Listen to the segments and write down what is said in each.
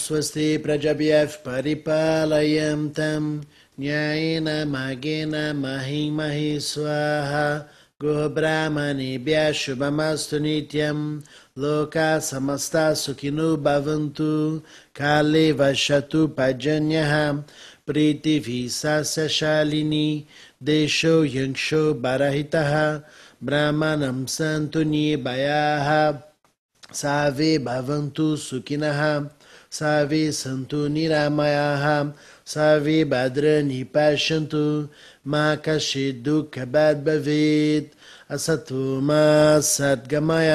Swasti Prajabhyaf Paripalayam Tam Nyayena Magena Mahimahi Swaha Gobrahmanibhya Shubhamastu Nityam Loka Samasta Sukhinu Bhavantu Kale Vashatu Pajanyaha Priti Visasya Shalini Desho Yangsho Barahitaha Brahmanam Santu सर्वे सन्तु निरामयाः सर्वे भद्राणि पश्यन्तु मा कश्चित् दुःखभाग् भवेत् असतो मा सद्गमय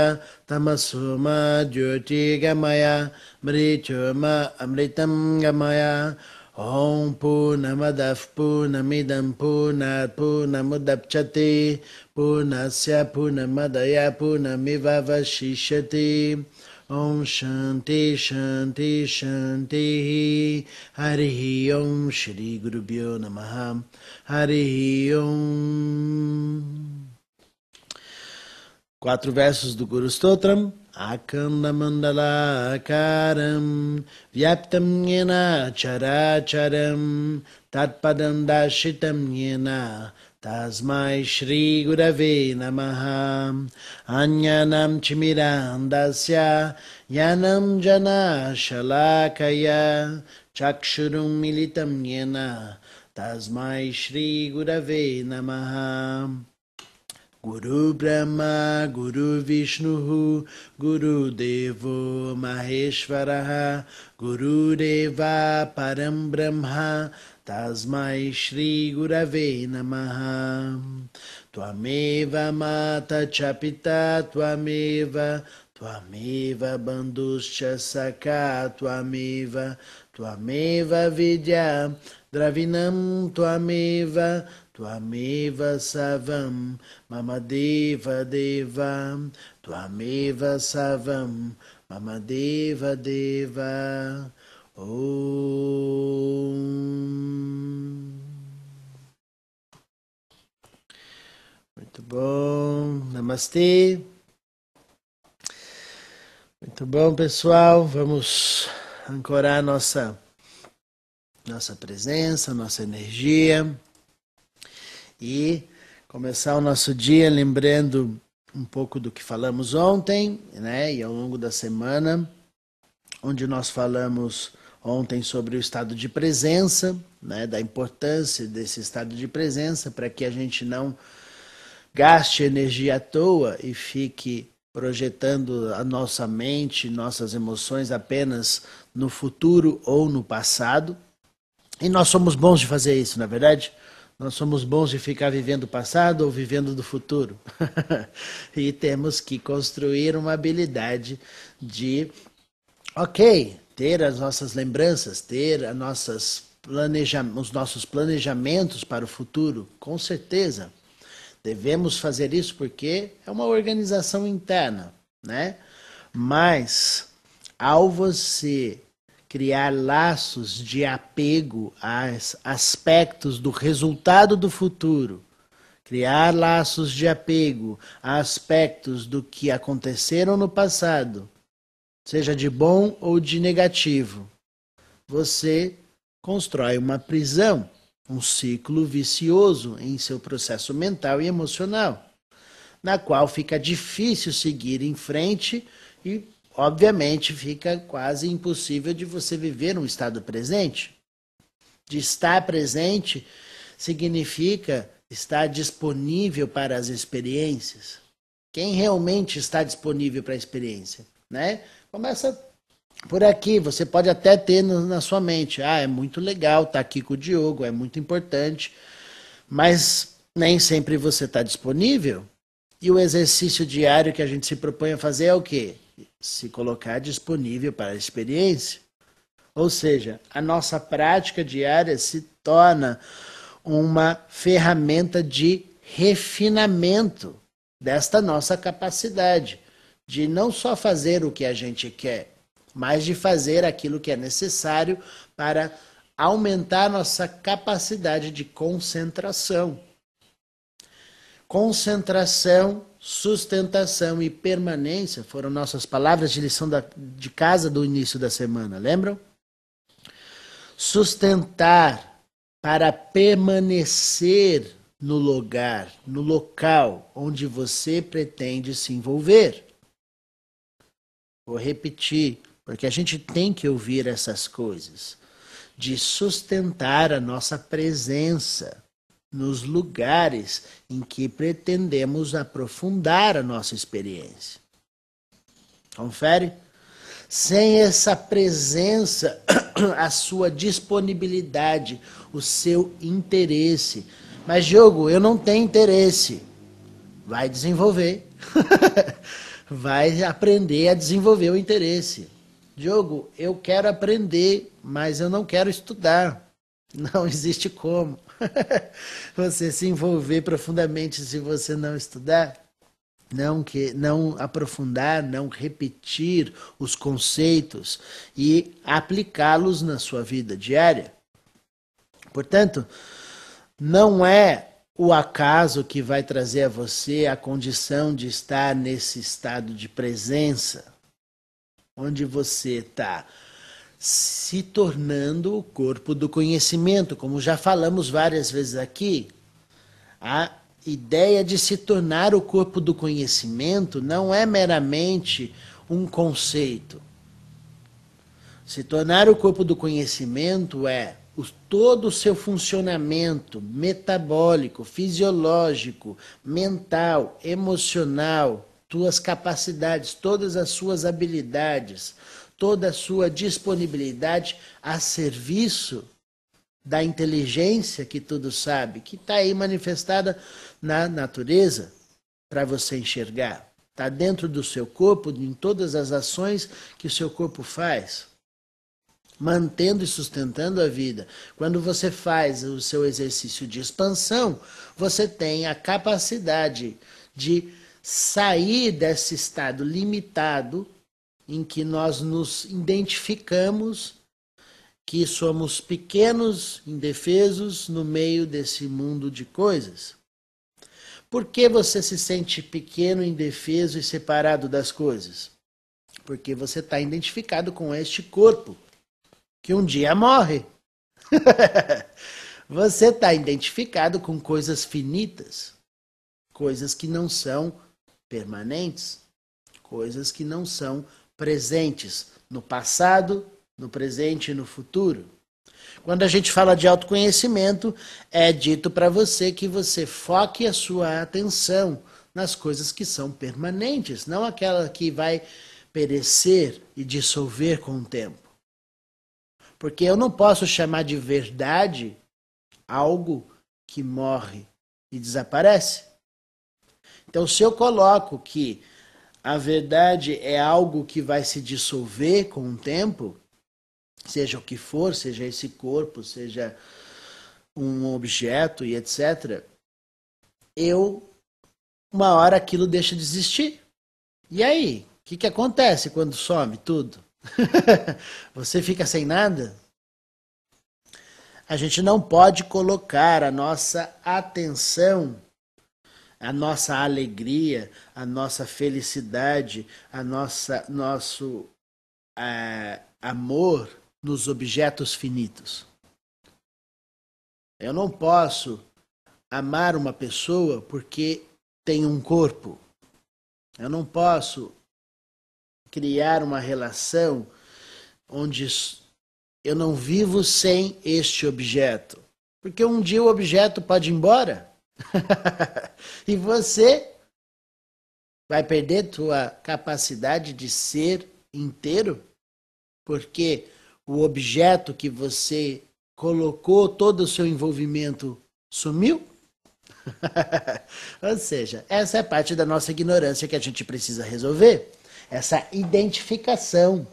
तमसो मा ज्योतिर्गमय मृचो मा अमृतं गमय ॐ पूर्णमदः पूर्णमिदं पूर्णात् पूर्णमुदप्स्यते पूर्णस्य पूर्णमदय पूर्णमिव वशिष्यति Om Shanti Shanti Shanti. Hari Om Shri Guru Bhyo Namaha. Hari Om. Quatro versos do Guru Stotram. Akanda Mandala Akaram Vyaptam Yena Characharam Tatpadam तस्मै श्रीगुरवे नमः। अन्यानां चिमिरान्दस्य यानं जनाशलाकया चक्षुरुन्मिलितं येन। तस्मै श्रीगुरवे नमः। गुरुब्रह्मा गुरुविष्णुः गुरुदेवो महेश्वरः गुरुदेवा परं Brahma Tasmai Shri Gurave Namaha. Twameva Mata Chapita, Twameva, Twameva Banduscha Saka, Twameva, Twameva Vidya, Dravinam Twameva, Twameva Savam, Mamadeva Deva, Twameva Savam, Mamadeva Deva. Muito bom, Namastê. Muito bom, pessoal. Vamos ancorar nossa nossa presença, nossa energia e começar o nosso dia lembrando um pouco do que falamos ontem, né, e ao longo da semana, onde nós falamos ontem sobre o estado de presença, né, da importância desse estado de presença para que a gente não gaste energia à toa e fique projetando a nossa mente, nossas emoções apenas no futuro ou no passado. E nós somos bons de fazer isso, na é verdade? Nós somos bons de ficar vivendo o passado ou vivendo do futuro. e temos que construir uma habilidade de, ok, ter as nossas lembranças, ter as nossas planeja os nossos planejamentos para o futuro, com certeza. Devemos fazer isso porque é uma organização interna, né? Mas ao você criar laços de apego a aspectos do resultado do futuro, criar laços de apego a aspectos do que aconteceram no passado, seja de bom ou de negativo, você constrói uma prisão, um ciclo vicioso em seu processo mental e emocional, na qual fica difícil seguir em frente e obviamente fica quase impossível de você viver um estado presente. De estar presente significa estar disponível para as experiências. Quem realmente está disponível para a experiência, né? Começa por aqui, você pode até ter na sua mente, ah, é muito legal estar aqui com o Diogo, é muito importante, mas nem sempre você está disponível. E o exercício diário que a gente se propõe a fazer é o quê? se colocar disponível para a experiência. Ou seja, a nossa prática diária se torna uma ferramenta de refinamento desta nossa capacidade de não só fazer o que a gente quer, mas de fazer aquilo que é necessário para aumentar nossa capacidade de concentração. concentração, sustentação e permanência foram nossas palavras de lição da, de casa do início da semana, lembram? Sustentar para permanecer no lugar, no local onde você pretende se envolver. Vou repetir, porque a gente tem que ouvir essas coisas, de sustentar a nossa presença nos lugares em que pretendemos aprofundar a nossa experiência. Confere? Sem essa presença, a sua disponibilidade, o seu interesse. Mas, Diogo, eu não tenho interesse. Vai desenvolver. Vai aprender a desenvolver o interesse. Diogo, eu quero aprender, mas eu não quero estudar. Não existe como. você se envolver profundamente se você não estudar, não que não aprofundar, não repetir os conceitos e aplicá-los na sua vida diária. Portanto, não é o acaso que vai trazer a você a condição de estar nesse estado de presença, onde você está se tornando o corpo do conhecimento, como já falamos várias vezes aqui. A ideia de se tornar o corpo do conhecimento não é meramente um conceito. Se tornar o corpo do conhecimento é o, todo o seu funcionamento metabólico, fisiológico, mental, emocional, tuas capacidades, todas as suas habilidades, toda a sua disponibilidade a serviço da inteligência que tudo sabe, que está aí manifestada na natureza para você enxergar. Está dentro do seu corpo, em todas as ações que o seu corpo faz, mantendo e sustentando a vida. Quando você faz o seu exercício de expansão, você tem a capacidade de sair desse estado limitado em que nós nos identificamos que somos pequenos, indefesos no meio desse mundo de coisas. Por que você se sente pequeno, indefeso e separado das coisas? Porque você está identificado com este corpo, que um dia morre. você está identificado com coisas finitas, coisas que não são permanentes, coisas que não são presentes no passado, no presente e no futuro. Quando a gente fala de autoconhecimento, é dito para você que você foque a sua atenção nas coisas que são permanentes, não aquela que vai perecer e dissolver com o tempo. Porque eu não posso chamar de verdade algo que morre e desaparece. Então, se eu coloco que a verdade é algo que vai se dissolver com o tempo, seja o que for, seja esse corpo, seja um objeto e etc. Eu, uma hora aquilo deixa de existir. E aí? O que, que acontece quando some tudo? Você fica sem nada? A gente não pode colocar a nossa atenção a nossa alegria, a nossa felicidade, a nossa nosso é, amor nos objetos finitos. Eu não posso amar uma pessoa porque tem um corpo. Eu não posso criar uma relação onde eu não vivo sem este objeto. Porque um dia o objeto pode ir embora. e você vai perder tua capacidade de ser inteiro, porque o objeto que você colocou todo o seu envolvimento sumiu? Ou seja, essa é parte da nossa ignorância que a gente precisa resolver. Essa identificação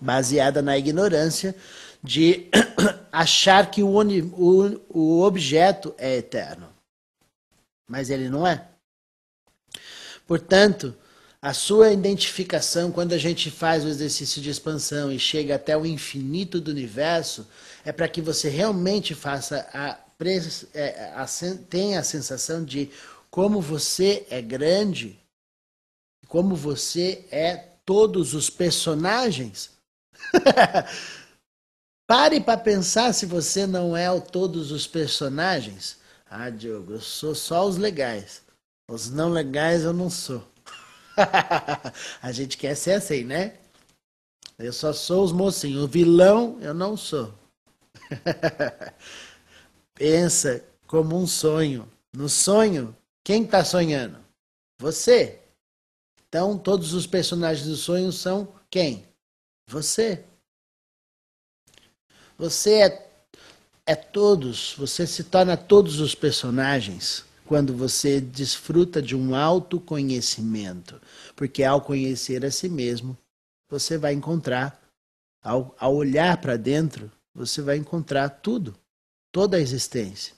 baseada na ignorância de achar que o, o, o objeto é eterno mas ele não é. Portanto, a sua identificação, quando a gente faz o exercício de expansão e chega até o infinito do universo, é para que você realmente faça a, é, a, tenha a sensação de como você é grande, como você é todos os personagens. Pare para pensar se você não é o todos os personagens. Ah, Diogo, eu sou só os legais. Os não legais eu não sou. a gente quer ser assim, né? Eu só sou os mocinhos. O vilão eu não sou. Pensa como um sonho. No sonho, quem está sonhando? Você. Então, todos os personagens do sonho são quem? Você. Você é, é todos, você se torna todos os personagens quando você desfruta de um autoconhecimento. Porque ao conhecer a si mesmo, você vai encontrar, ao, ao olhar para dentro, você vai encontrar tudo, toda a existência.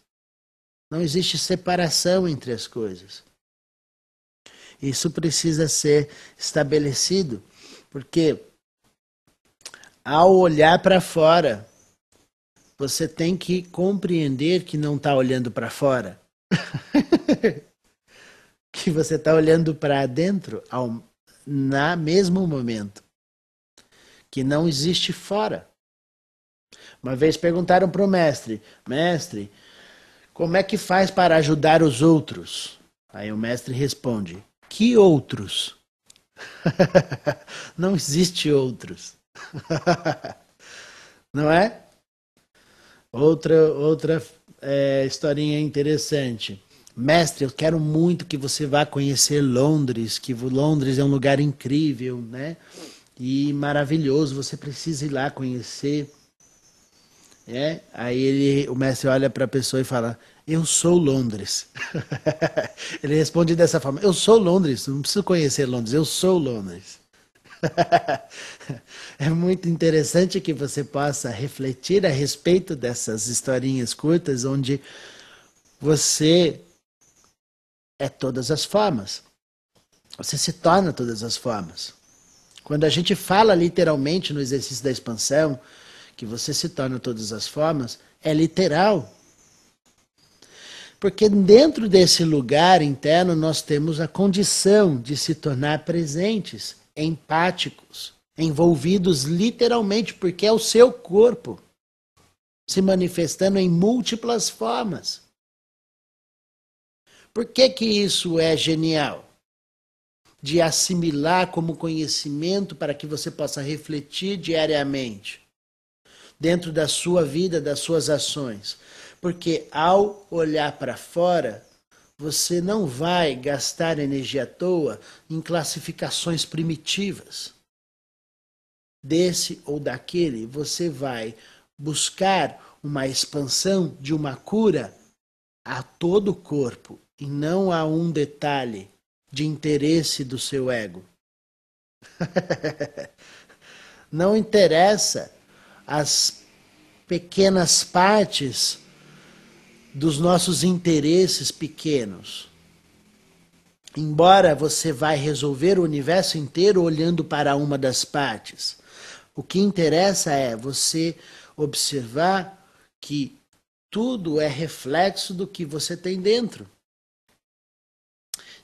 Não existe separação entre as coisas. Isso precisa ser estabelecido, porque ao olhar para fora, você tem que compreender que não está olhando para fora. que você está olhando para dentro ao na mesmo momento que não existe fora. Uma vez perguntaram para o mestre: Mestre, como é que faz para ajudar os outros? Aí o mestre responde: Que outros? não existe outros. não é? Outra, outra é, historinha interessante. Mestre, eu quero muito que você vá conhecer Londres, que Londres é um lugar incrível, né? e maravilhoso, você precisa ir lá conhecer. É? Aí ele, o mestre olha para a pessoa e fala: Eu sou Londres. ele responde dessa forma: Eu sou Londres, não preciso conhecer Londres, eu sou Londres. é muito interessante que você possa refletir a respeito dessas historinhas curtas, onde você é todas as formas. Você se torna todas as formas. Quando a gente fala literalmente no exercício da expansão, que você se torna todas as formas, é literal. Porque dentro desse lugar interno nós temos a condição de se tornar presentes, empáticos, envolvidos literalmente, porque é o seu corpo se manifestando em múltiplas formas. Por que, que isso é genial? de assimilar como conhecimento para que você possa refletir diariamente dentro da sua vida, das suas ações. Porque ao olhar para fora, você não vai gastar energia à toa em classificações primitivas. Desse ou daquele, você vai buscar uma expansão de uma cura a todo o corpo e não a um detalhe de interesse do seu ego. Não interessa as pequenas partes dos nossos interesses pequenos. Embora você vai resolver o universo inteiro olhando para uma das partes, o que interessa é você observar que tudo é reflexo do que você tem dentro.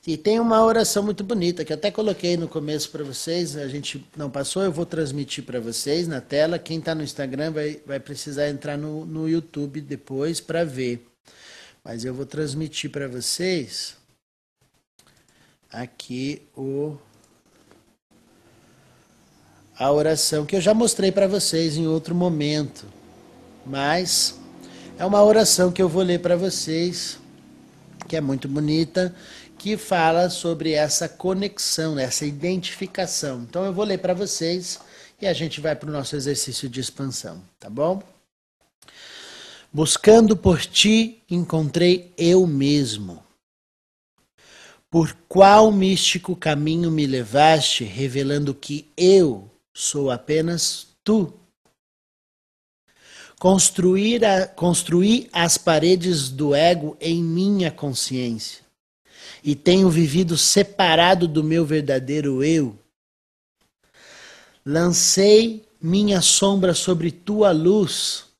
E tem uma oração muito bonita que até coloquei no começo para vocês, a gente não passou, eu vou transmitir para vocês na tela. Quem está no Instagram vai, vai precisar entrar no, no YouTube depois para ver. Mas eu vou transmitir para vocês aqui o a oração que eu já mostrei para vocês em outro momento. Mas é uma oração que eu vou ler para vocês, que é muito bonita que fala sobre essa conexão, essa identificação. Então eu vou ler para vocês e a gente vai para o nosso exercício de expansão, tá bom? Buscando por ti, encontrei eu mesmo. Por qual místico caminho me levaste, revelando que eu sou apenas tu? Construir, a, construir as paredes do ego em minha consciência e tenho vivido separado do meu verdadeiro eu. Lancei minha sombra sobre tua luz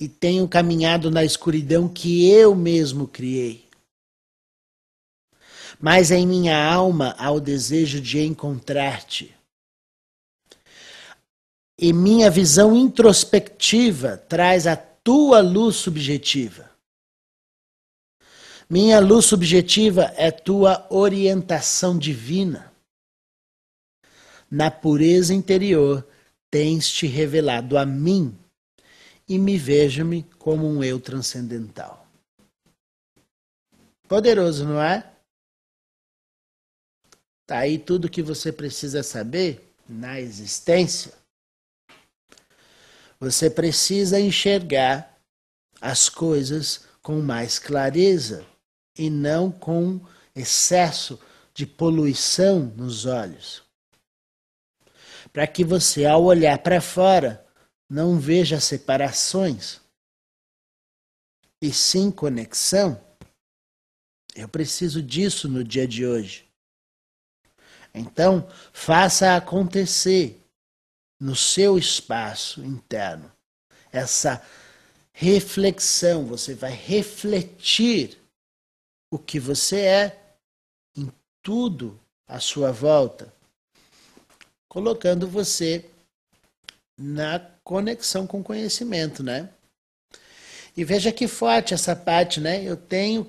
e tenho caminhado na escuridão que eu mesmo criei. mas em minha alma há o desejo de encontrar-te. E minha visão introspectiva traz a tua luz subjetiva. Minha luz subjetiva é tua orientação divina. Na pureza interior, tens te revelado a mim e me vejo-me como um eu transcendental. Poderoso, não é? Tá aí tudo que você precisa saber na existência. Você precisa enxergar as coisas com mais clareza e não com excesso de poluição nos olhos. Para que você, ao olhar para fora, não veja separações e sim conexão. Eu preciso disso no dia de hoje. Então, faça acontecer no seu espaço interno essa reflexão. Você vai refletir o que você é em tudo à sua volta, colocando você na conexão com o conhecimento, né? E veja que forte essa parte, né? Eu tenho,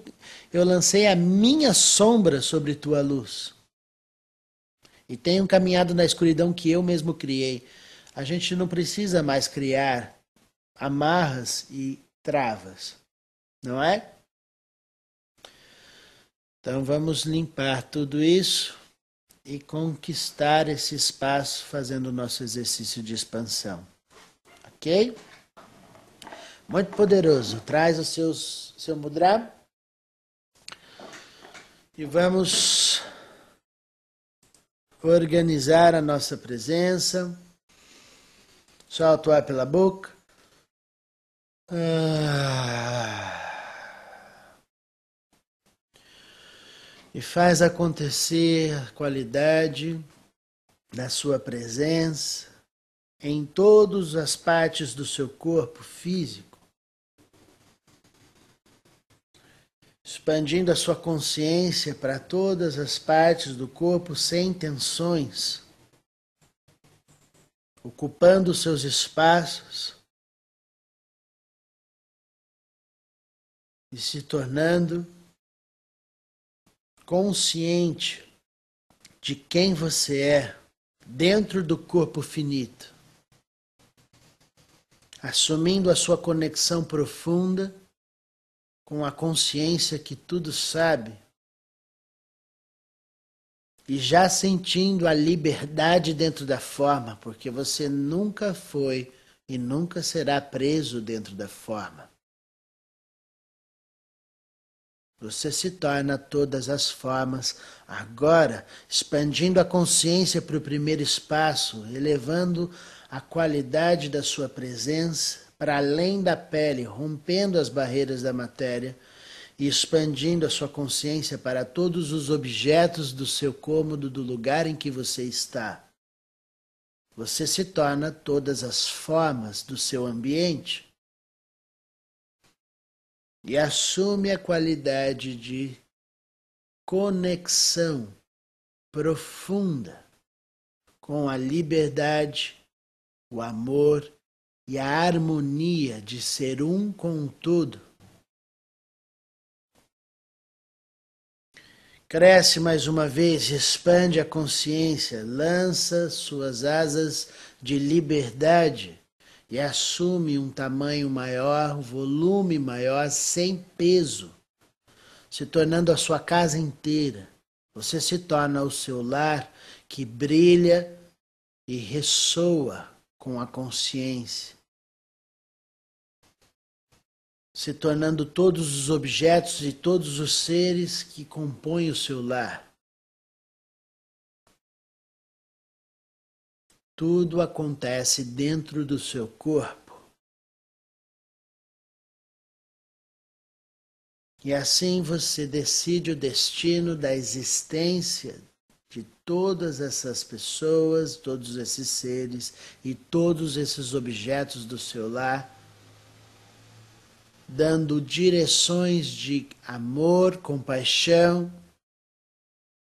eu lancei a minha sombra sobre tua luz. E tenho caminhado na escuridão que eu mesmo criei. A gente não precisa mais criar amarras e travas, não é? Então vamos limpar tudo isso e conquistar esse espaço fazendo o nosso exercício de expansão. Ok? Muito poderoso. Traz o seus, seu mudra. E vamos organizar a nossa presença. Solta o ar pela boca. Ah. E faz acontecer a qualidade da sua presença em todas as partes do seu corpo físico. expandindo a sua consciência para todas as partes do corpo sem tensões, ocupando seus espaços e se tornando consciente de quem você é dentro do corpo finito, assumindo a sua conexão profunda com a consciência que tudo sabe e já sentindo a liberdade dentro da forma, porque você nunca foi e nunca será preso dentro da forma. Você se torna todas as formas, agora expandindo a consciência para o primeiro espaço, elevando a qualidade da sua presença para além da pele, rompendo as barreiras da matéria e expandindo a sua consciência para todos os objetos do seu cômodo, do lugar em que você está. Você se torna todas as formas do seu ambiente e assume a qualidade de conexão profunda com a liberdade, o amor e a harmonia de ser um com o todo. Cresce mais uma vez, expande a consciência, lança suas asas de liberdade e assume um tamanho maior, um volume maior, sem peso, se tornando a sua casa inteira. Você se torna o seu lar que brilha e ressoa com a consciência se tornando todos os objetos e todos os seres que compõem o seu lar. Tudo acontece dentro do seu corpo. E assim você decide o destino da existência de todas essas pessoas, todos esses seres e todos esses objetos do seu lar dando direções de amor, compaixão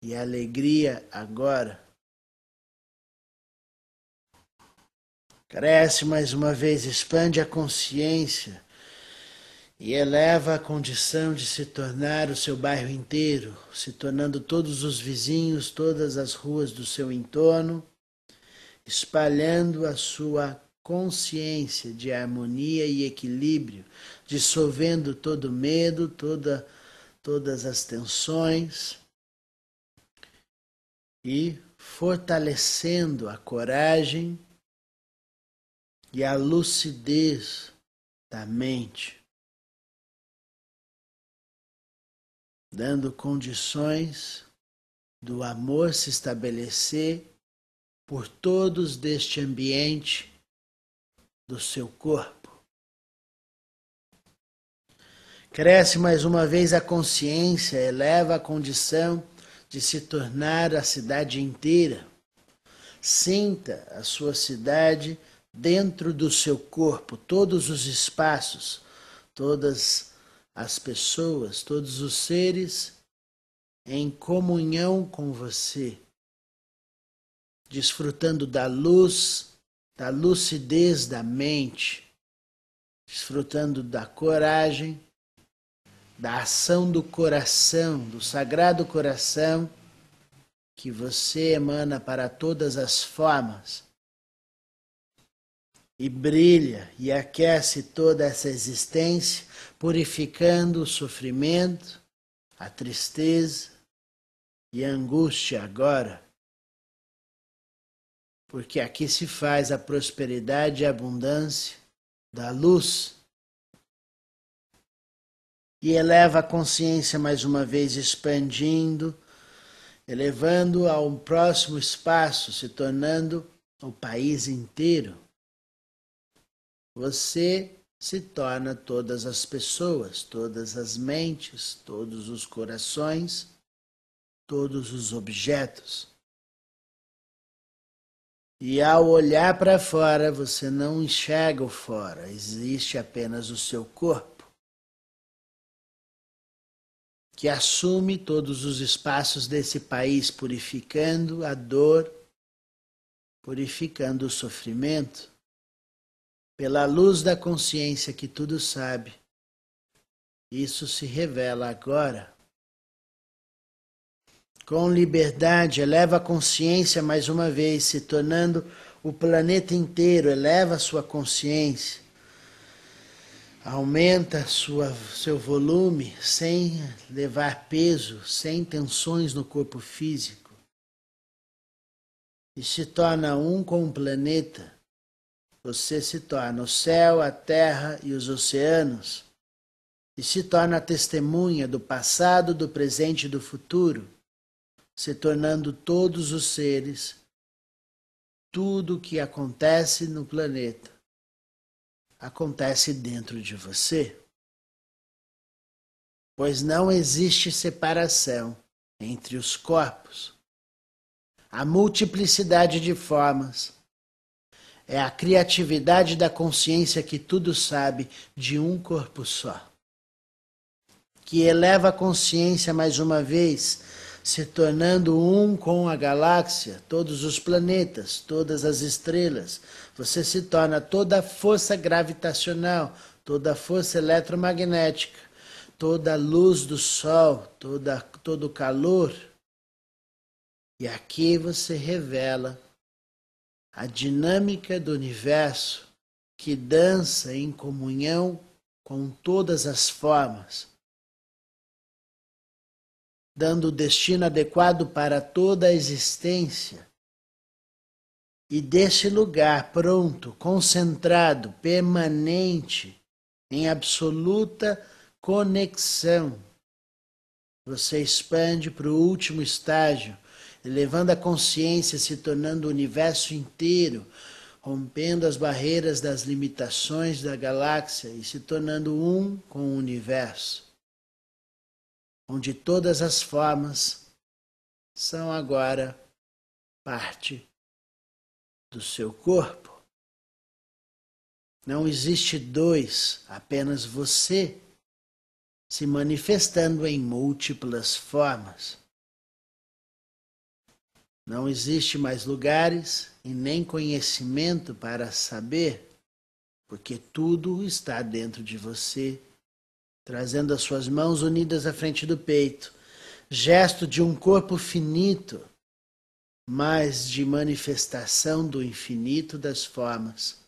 e alegria agora. Cresce mais uma vez, expande a consciência e eleva a condição de se tornar o seu bairro inteiro, se tornando todos os vizinhos, todas as ruas do seu entorno, espalhando a sua consciência de harmonia e equilíbrio, dissolvendo todo medo, toda, todas as tensões e fortalecendo a coragem e a lucidez da mente, dando condições do amor se estabelecer por todos deste ambiente do seu corpo. Cresce mais uma vez a consciência, eleva a condição de se tornar a cidade inteira. Sinta a sua cidade dentro do seu corpo, todos os espaços, todas as pessoas, todos os seres em comunhão com você, desfrutando da luz da lucidez da mente, desfrutando da coragem, da ação do coração, do sagrado coração que você emana para todas as formas e brilha e aquece toda essa existência, purificando o sofrimento, a tristeza e a angústia agora porque aqui se faz a prosperidade e a abundância da luz. E eleva a consciência mais uma vez, expandindo, elevando a um próximo espaço, se tornando o país inteiro. Você se torna todas as pessoas, todas as mentes, todos os corações, todos os objetos. E ao olhar para fora, você não enxerga o fora, existe apenas o seu corpo, que assume todos os espaços desse país, purificando a dor, purificando o sofrimento, pela luz da consciência que tudo sabe. Isso se revela agora com liberdade, eleva a consciência mais uma vez, se tornando o planeta inteiro, eleva a sua consciência, aumenta sua, seu volume sem levar peso, sem tensões no corpo físico, e se torna um com o planeta. Você se torna o céu, a terra e os oceanos, e se torna testemunha do passado, do presente e do futuro se tornando todos os seres, tudo o que acontece no planeta acontece dentro de você. Pois não existe separação entre os corpos. A multiplicidade de formas é a criatividade da consciência que tudo sabe de um corpo só. Que eleva a consciência mais uma vez se tornando um com a galáxia, todos os planetas, todas as estrelas. Você se torna toda a força gravitacional, toda a força eletromagnética, toda a luz do sol, toda, todo o calor. E aqui você revela a dinâmica do universo que dança em comunhão com todas as formas dando o destino adequado para toda a existência. E desse lugar pronto, concentrado, permanente, em absoluta conexão, você expande para o último estágio, elevando a consciência, se tornando o universo inteiro, rompendo as barreiras das limitações da galáxia e se tornando um com o universo onde todas as formas são agora parte do seu corpo. Não existe dois, apenas você se manifestando em múltiplas formas. Não existe mais lugares e nem conhecimento para saber, porque tudo está dentro de você, trazendo as suas mãos unidas à frente do peito, gesto de um corpo finito, mas de manifestação do infinito das formas.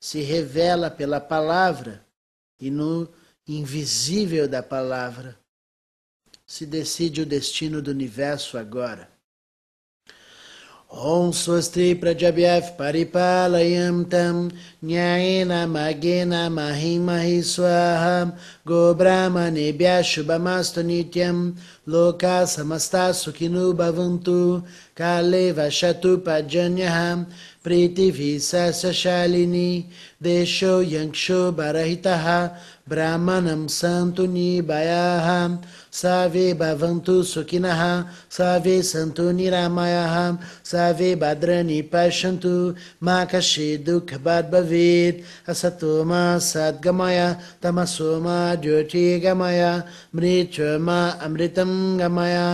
Se revela pela palavra e no invisível da palavra se decide o destino do universo agora. Om Swasti Prajabhyaf Paripalayam Tam Nyayena Magena Mahimahi Swaham Go Brahmanebhya Shubhamastu Nityam Loka Samasta Sukhinu Bhavantu काले वशतुपजन्यः प्रीतिभिः सशालिनी देशो यङ्क्षो बरहितः ब्राह्मणं सन्तु निभयाः सर्वे भवन्तु सुखिनः सर्वे सन्तु निरामयाः सर्वे भद्रनि पश्यन्तु मा कश्चित् दुःखभात् भवेत् असतो मा सद्गमय तमसो मा ज्योतिर्गमय मा अमृतं गमया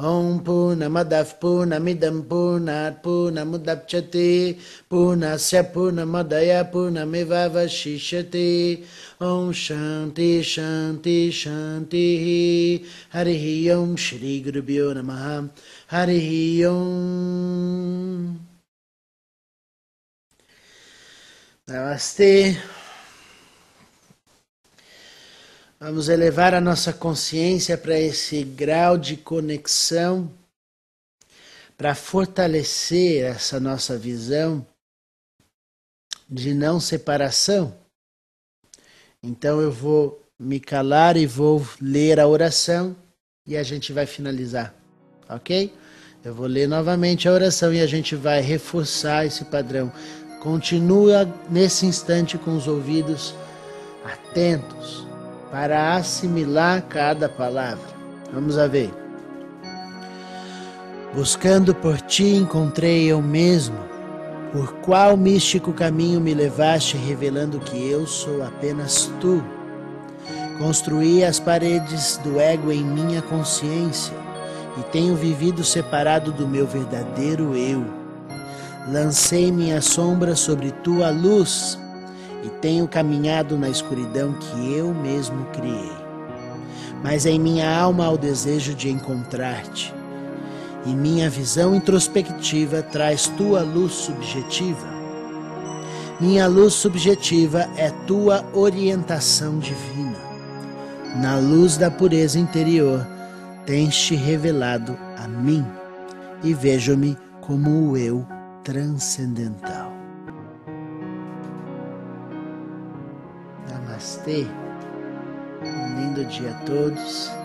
Om Purnamadav Purnamidam Purnat Purnamudapchati Purnasya Purnamadaya Purnameva Shishati Om Shanti Shanti Shanti Hari Om Shri Gurubhyo Namaha. Hari Om Namaste Vamos elevar a nossa consciência para esse grau de conexão, para fortalecer essa nossa visão de não separação. Então eu vou me calar e vou ler a oração e a gente vai finalizar, ok? Eu vou ler novamente a oração e a gente vai reforçar esse padrão. Continua nesse instante com os ouvidos atentos para assimilar cada palavra. Vamos a ver. Buscando por ti encontrei eu mesmo. Por qual místico caminho me levaste, revelando que eu sou apenas tu? Construí as paredes do ego em minha consciência e tenho vivido separado do meu verdadeiro eu. Lancei minha sombra sobre tua luz e tenho caminhado na escuridão que eu mesmo criei. Mas em minha alma há o desejo de encontrar-te, e minha visão introspectiva traz tua luz subjetiva. Minha luz subjetiva é tua orientação divina. Na luz da pureza interior, tens-te revelado a mim e vejo-me como o eu transcendental. Namastê. Um lindo dia a todos.